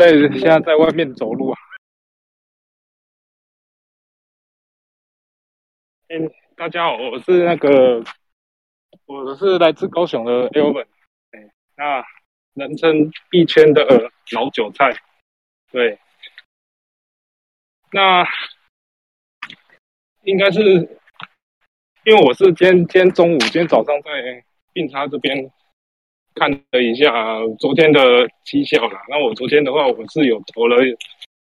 在现在在外面走路啊。嗯，大家好，我是那个，我是来自高雄的 Elvin，哎，那人称一圈的老韭菜，对，那应该是因为我是今天今天中午今天早上在并差这边。看了一下昨天的绩效啦，那我昨天的话，我是有投了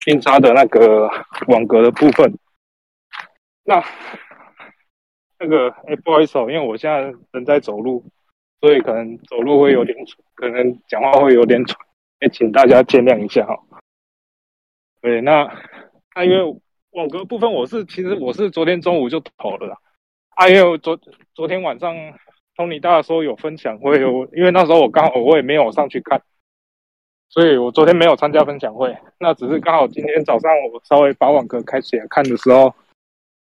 印刷的那个网格的部分。那那个哎，不好意思哦，因为我现在人在走路，所以可能走路会有点，可能讲话会有点喘，哎，请大家见谅一下哈。对，那那因为网格部分，我是其实我是昨天中午就投了啦，啊，因为昨昨天晚上。Tony 大说有分享会，我因为那时候我刚好我也没有上去看，所以我昨天没有参加分享会。那只是刚好今天早上我稍微把网格开起来看的时候，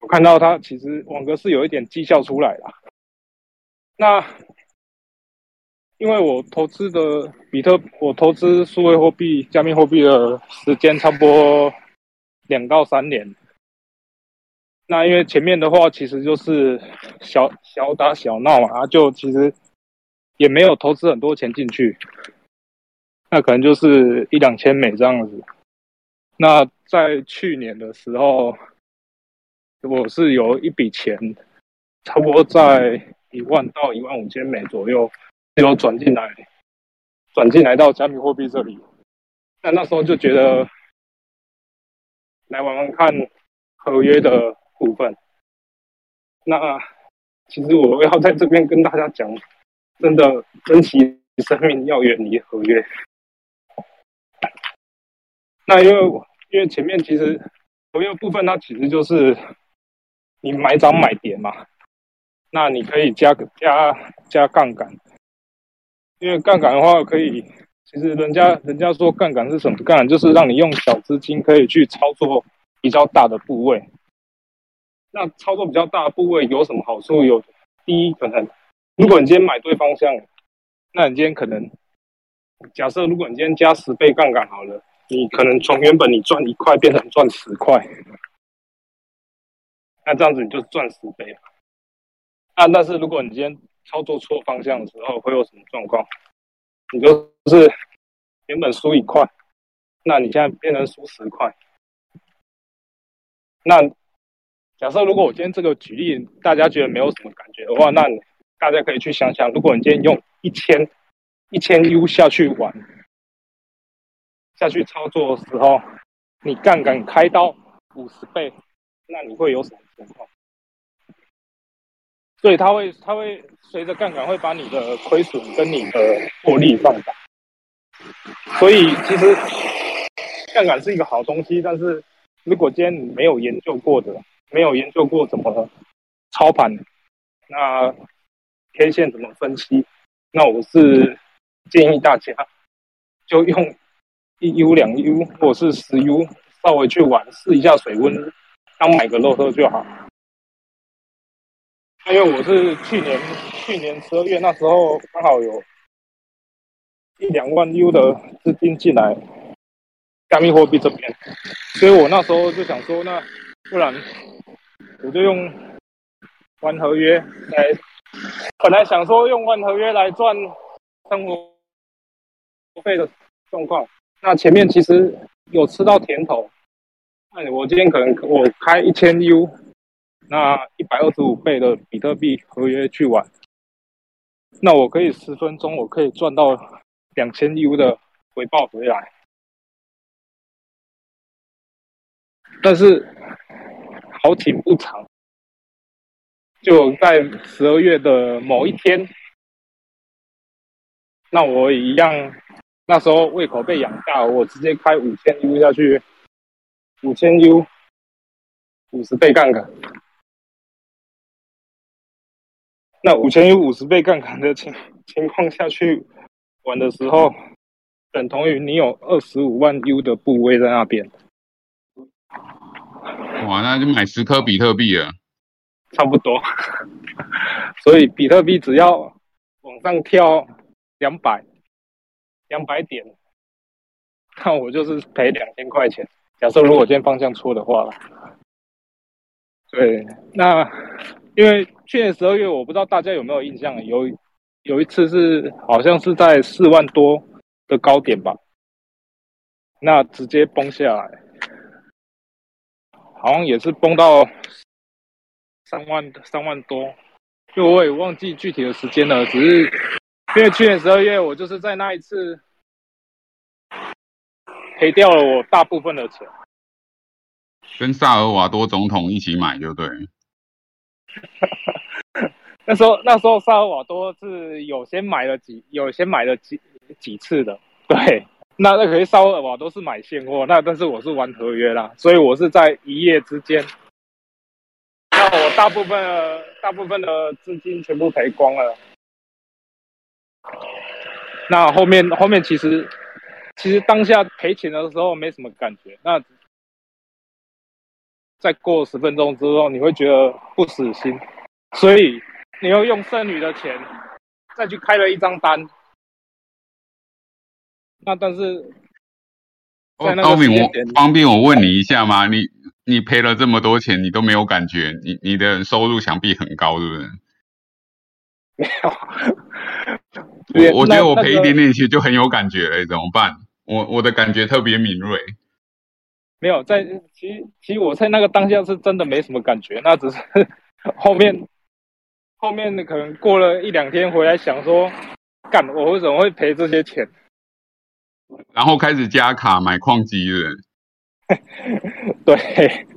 我看到它其实网格是有一点绩效出来了。那因为我投资的比特，我投资数位货币、加密货币的时间差不多两到三年。那因为前面的话其实就是小小打小闹嘛，就其实也没有投资很多钱进去，那可能就是一两千美这样子。那在去年的时候，我是有一笔钱，差不多在一万到一万五千美左右，有转进来，转进来到加密货币这里。那那时候就觉得来玩玩看合约的。部分，那其实我要在这边跟大家讲，真的珍惜生命，要远离合约。那因为因为前面其实合约部分，它其实就是你买涨买跌嘛，那你可以加加加杠杆，因为杠杆的话可以，其实人家人家说杠杆是什么？杠杆就是让你用小资金可以去操作比较大的部位。那操作比较大部位有什么好处？有第一，可能如果你今天买对方向，那你今天可能假设，如果你今天加十倍杠杆好了，你可能从原本你赚一块变成赚十块，那这样子你就赚十倍了。啊，但是如果你今天操作错方向的时候，会有什么状况？你就是原本输一块，那你现在变成输十块，那。假设如果我今天这个举例大家觉得没有什么感觉的话，那大家可以去想想，如果你今天用一千一千 U 下去玩下去操作的时候，你杠杆开到五十倍，那你会有什么情况？所以它会它会随着杠杆会把你的亏损跟你的获利放大。所以其实杠杆是一个好东西，但是如果今天你没有研究过的。没有研究过怎么操盘，那 K 线怎么分析？那我是建议大家就用一 U 两 U 或者是十 U 稍微去玩试一下水温，当买个肉喝就好。因为我是去年去年十二月那时候刚好有一两万 U 的资金进来加密货币这边，所以我那时候就想说，那不然。我就用玩合约来，本来想说用玩合约来赚生活费的状况，那前面其实有吃到甜头。那我今天可能我开一千 U，那一百二十五倍的比特币合约去玩，那我可以十分钟我可以赚到两千 U 的回报回来，但是。好景不长，就在十二月的某一天，那我一样，那时候胃口被养大，我直接开五千 U 下去，五千 U，五十倍杠杆。那五千 U 五十倍杠杆的情情况下去玩的时候，等同于你有二十五万 U 的部位在那边。哇，那就买十颗比特币了，差不多。所以比特币只要往上跳两百两百点，那我就是赔两千块钱。假设如果今天方向错的话，对，那因为去年十二月，我不知道大家有没有印象，有有一次是好像是在四万多的高点吧，那直接崩下来，好像也是崩到三万三万多，就我也忘记具体的时间了，只是因为去年十二月我就是在那一次。赔掉了我大部分的钱，跟萨尔瓦多总统一起买就对。那时候那时候萨尔瓦多是有先买了几有先买了几几次的，对。那那可是萨尔瓦多是买现货，那但是我是玩合约啦，所以我是在一夜之间，那我大部分大部分的资金全部赔光了。那后面后面其实。其实当下赔钱的时候没什么感觉，那再过十分钟之后，你会觉得不死心，所以你又用剩余的钱再去开了一张单。那但是，高敏，我方便我问你一下吗？你你赔了这么多钱，你都没有感觉，你你的收入想必很高，是不是？没有，我我觉得我赔一点点钱就很有感觉了，怎么办？我我的感觉特别敏锐，没有在，其实其实我在那个当下是真的没什么感觉，那只是 后面后面可能过了一两天回来想说，干我为什么会赔这些钱？然后开始加卡买矿机了。对，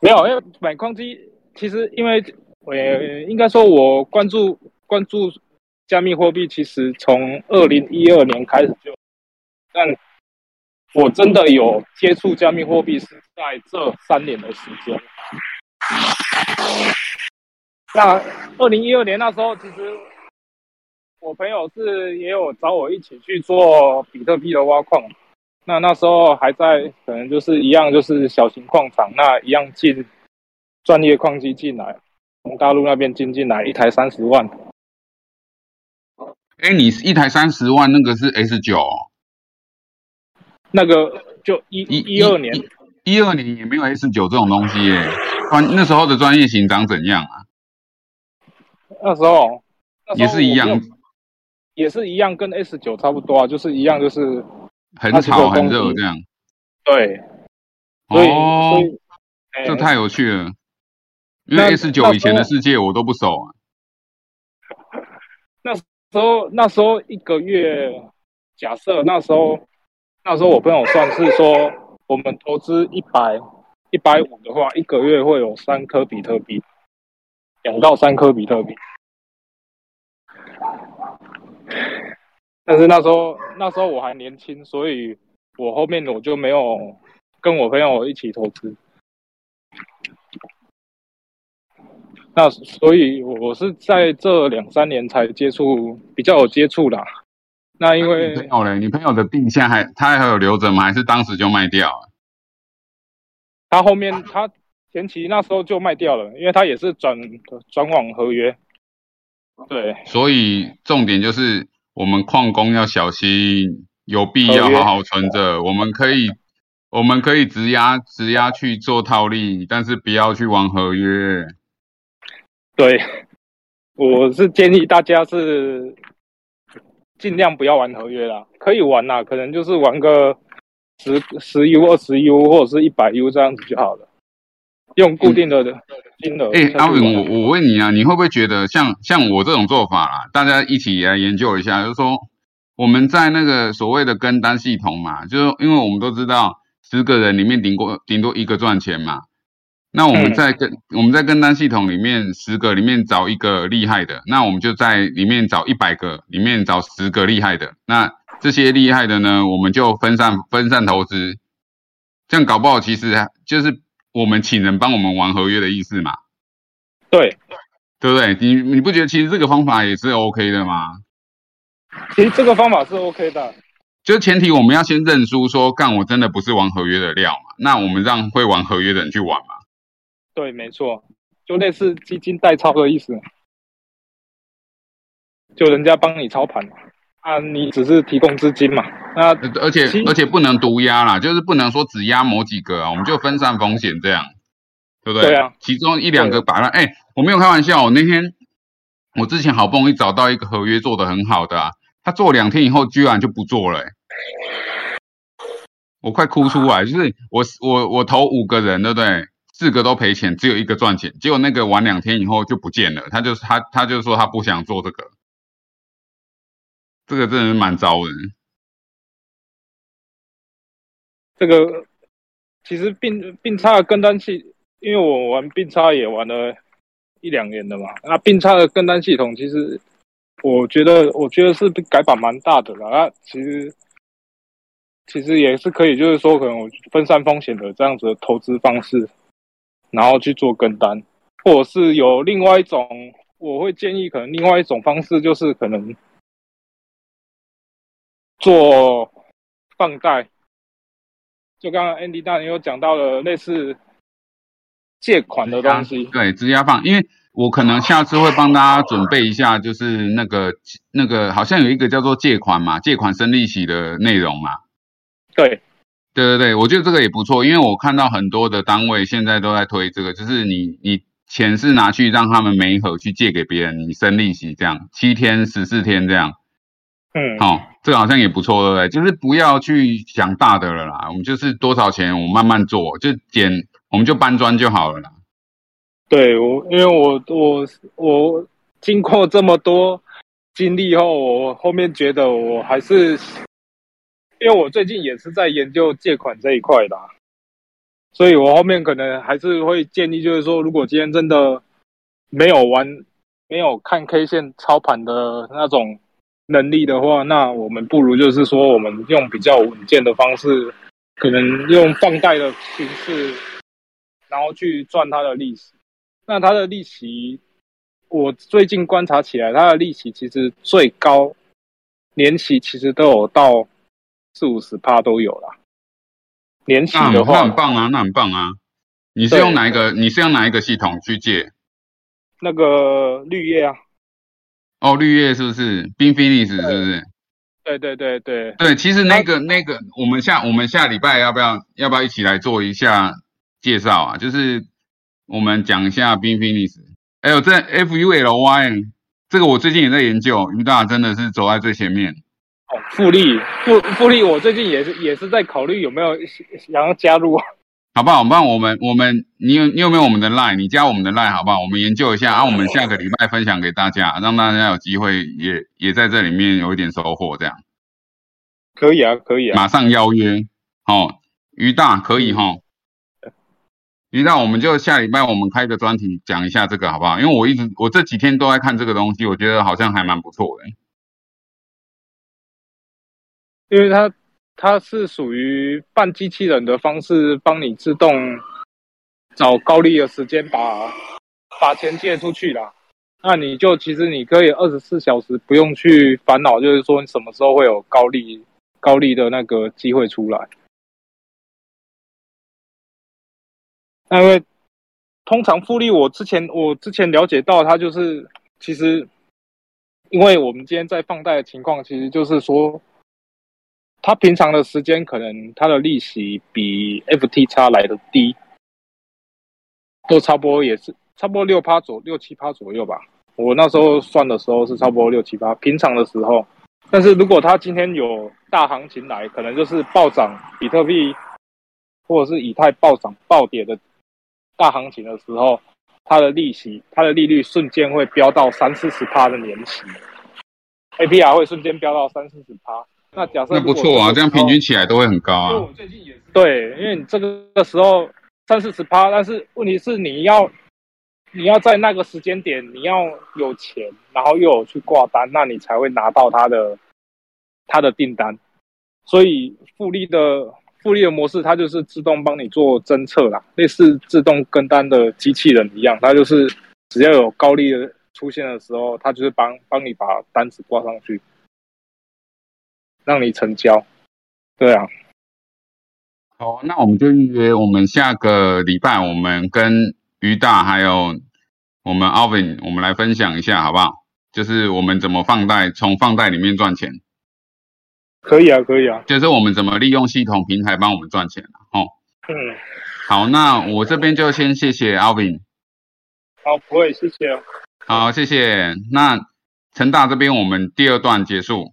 没有，因为买矿机其实因为我也应该说我关注关注加密货币，其实从二零一二年开始就。但我真的有接触加密货币是在这三年的时间。那二零一二年那时候，其实我朋友是也有找我一起去做比特币的挖矿。那那时候还在，可能就是一样，就是小型矿场，那一样进专业矿机进来，从大陆那边进进来一台三十万。哎，你一台三十万，那个是 S 九。那个就一一二年，一二年也没有 S 九这种东西耶。专那时候的专业型长怎样啊？那时候也是一样，也是一样，跟 S 九差不多啊，就是一样，就是很吵很热这样。对，哦，这太有趣了。因为 S 九以前的世界我都不熟啊。那时候那时候一个月，假设那时候。那时候我朋友算是说，我们投资一百一百五的话，一个月会有三颗比特币，两到三颗比特币。但是那时候那时候我还年轻，所以我后面我就没有跟我朋友一起投资。那所以我是在这两三年才接触，比较有接触啦。那因为朋友嘞，你朋友的币现在还他还有留着吗？还是当时就卖掉了？他后面他前期那时候就卖掉了，因为他也是转转往合约。对，所以重点就是我们矿工要小心，有币要好好存着。我们可以我们可以直押直押去做套利，但是不要去玩合约。对，我是建议大家是。尽量不要玩合约啦，可以玩啦，可能就是玩个十十 U、二十 U 或者是一百 U 这样子就好了，用固定的金额。哎，阿伟，我我问你啊，你会不会觉得像像我这种做法啊？大家一起来研究一下，就是说我们在那个所谓的跟单系统嘛，就是因为我们都知道十个人里面顶过顶多一个赚钱嘛。那我们在跟我们在跟单系统里面十个里面找一个厉害的，那我们就在里面找一百个里面找十个厉害的，那这些厉害的呢，我们就分散分散投资，这样搞不好其实就是我们请人帮我们玩合约的意思嘛？对，对不对？你你不觉得其实这个方法也是 OK 的吗？其实这个方法是 OK 的，就前提我们要先认输，说干我真的不是玩合约的料嘛，那我们让会玩合约的人去玩嘛。对，没错，就类似基金代操的意思，就人家帮你操盘嘛，啊，你只是提供资金嘛，那而且而且不能独压啦，就是不能说只压某几个啊，我们就分散风险这样，对不对？对啊，其中一两个摆烂，哎，我没有开玩笑，我那天我之前好不容易找到一个合约做得很好的、啊，他做两天以后居然就不做了、欸，我快哭出来，就是我我我投五个人，对不对？四个都赔钱，只有一个赚钱，结果那个玩两天以后就不见了，他就他他就说他不想做这个，这个真的是蛮糟的。这个其实并并差的跟单系，因为我玩并差也玩了一两年了嘛，那并差的跟单系统其实我觉得我觉得是改版蛮大的啦，那其实其实也是可以，就是说可能我分散风险的这样子的投资方式，然后去做跟单，或者是有另外一种，我会建议可能另外一种方式就是可能做放贷。就刚刚 Andy 大人有讲到了类似借款的东西，对，质押放，因为我可能下次会帮大家准备一下，就是那个那个好像有一个叫做借款嘛，借款生利息的内容嘛。对，对对对，我觉得这个也不错，因为我看到很多的单位现在都在推这个，就是你你钱是拿去让他们每一盒去借给别人，你生利息这样，七天十四天这样。嗯，好、这个好像也不错，对不对？就是不要去想大的了啦，我们就是多少钱，我们慢慢做，就减，我们就搬砖就好了啦。对我，因为我我我经过这么多经历后，我后面觉得我还是，因为我最近也是在研究借款这一块的啊、所以我后面可能还是会建议，就是说，如果今天真的没有玩、没有看 K 线操盘的那种能力的话，那我们不如就是说，我们用比较稳健的方式，可能用放贷的形式，然后去赚它的利息。那它的利息，我最近观察起来，它的利息其实最高年息其实都有到四五十趴都有啦。年息的话那很棒啊，那很棒啊。你是用哪一个？你是用哪一个系统去借？那个绿叶啊，哦，绿叶是不是？冰菲尼斯是不是？对对对对，对，其实那个那个，我们下我们下礼拜要不要要不要一起来做一下介绍啊？就是我们讲一下冰菲尼斯。还有这 F U L Y，这个我最近也在研究，于大真的是走在最前面。哦，复利复复利，我最近也是也是在考虑有没有想要加入。好不好？不然我们我们你有你有没有我们的 line？你加我们的 line 好不好？我们研究一下，啊，我们下个礼拜分享给大家，让大家有机会也也在这里面有一点收获，这样可以啊，可以啊，马上邀约。哦，于大可以哈。于大，我们就下礼拜我们开个专题讲一下这个好不好？因为我一直我这几天都在看这个东西，我觉得好像还蛮不错的。因为它它是属于半机器人的方式，帮你自动找高利的时间把把钱借出去啦。那你就其实你可以二十四小时不用去烦恼，就是说你什么时候会有高利高利的那个机会出来。那因为通常复利，我之前我之前了解到，它就是其实，因为我们今天在放贷的情况，其实就是说，它平常的时间可能它的利息比 FT 差来的低，都差不多也是差不多六趴左六七趴左右吧。我那时候算的时候是差不多六七趴，平常的时候。但是如果它今天有大行情来，可能就是暴涨比特币或者是以太暴涨暴跌的大行情的时候，它的利息它的利率瞬间会飙到三四十趴的年息，APR 会瞬间飙到三四十趴。那假设那不错啊，这样平均起来都会很高啊。因为我最近也是对，因为你这个时候三四十趴，但是问题是你要你要在那个时间点你要有钱，然后又有去挂单，那你才会拿到他的他的订单。所以复利的复利的模式，它就是自动帮你做侦测啦，类似自动跟单的机器人一样，它就是只要有高利的出现的时候，它就是帮帮你把单子挂上去，让你成交。对啊。好，那我们就预约，我们下个礼拜我们跟于大还有我们 Alvin，我们来分享一下好不好？就是我们怎么放贷，从放贷里面赚钱。可以啊，可以啊。就是我们怎么利用系统平台帮我们赚钱哦。嗯，好，那我这边就先谢谢 Alvin。好，不会，谢谢。好，谢谢。那成大这边我们第二段结束。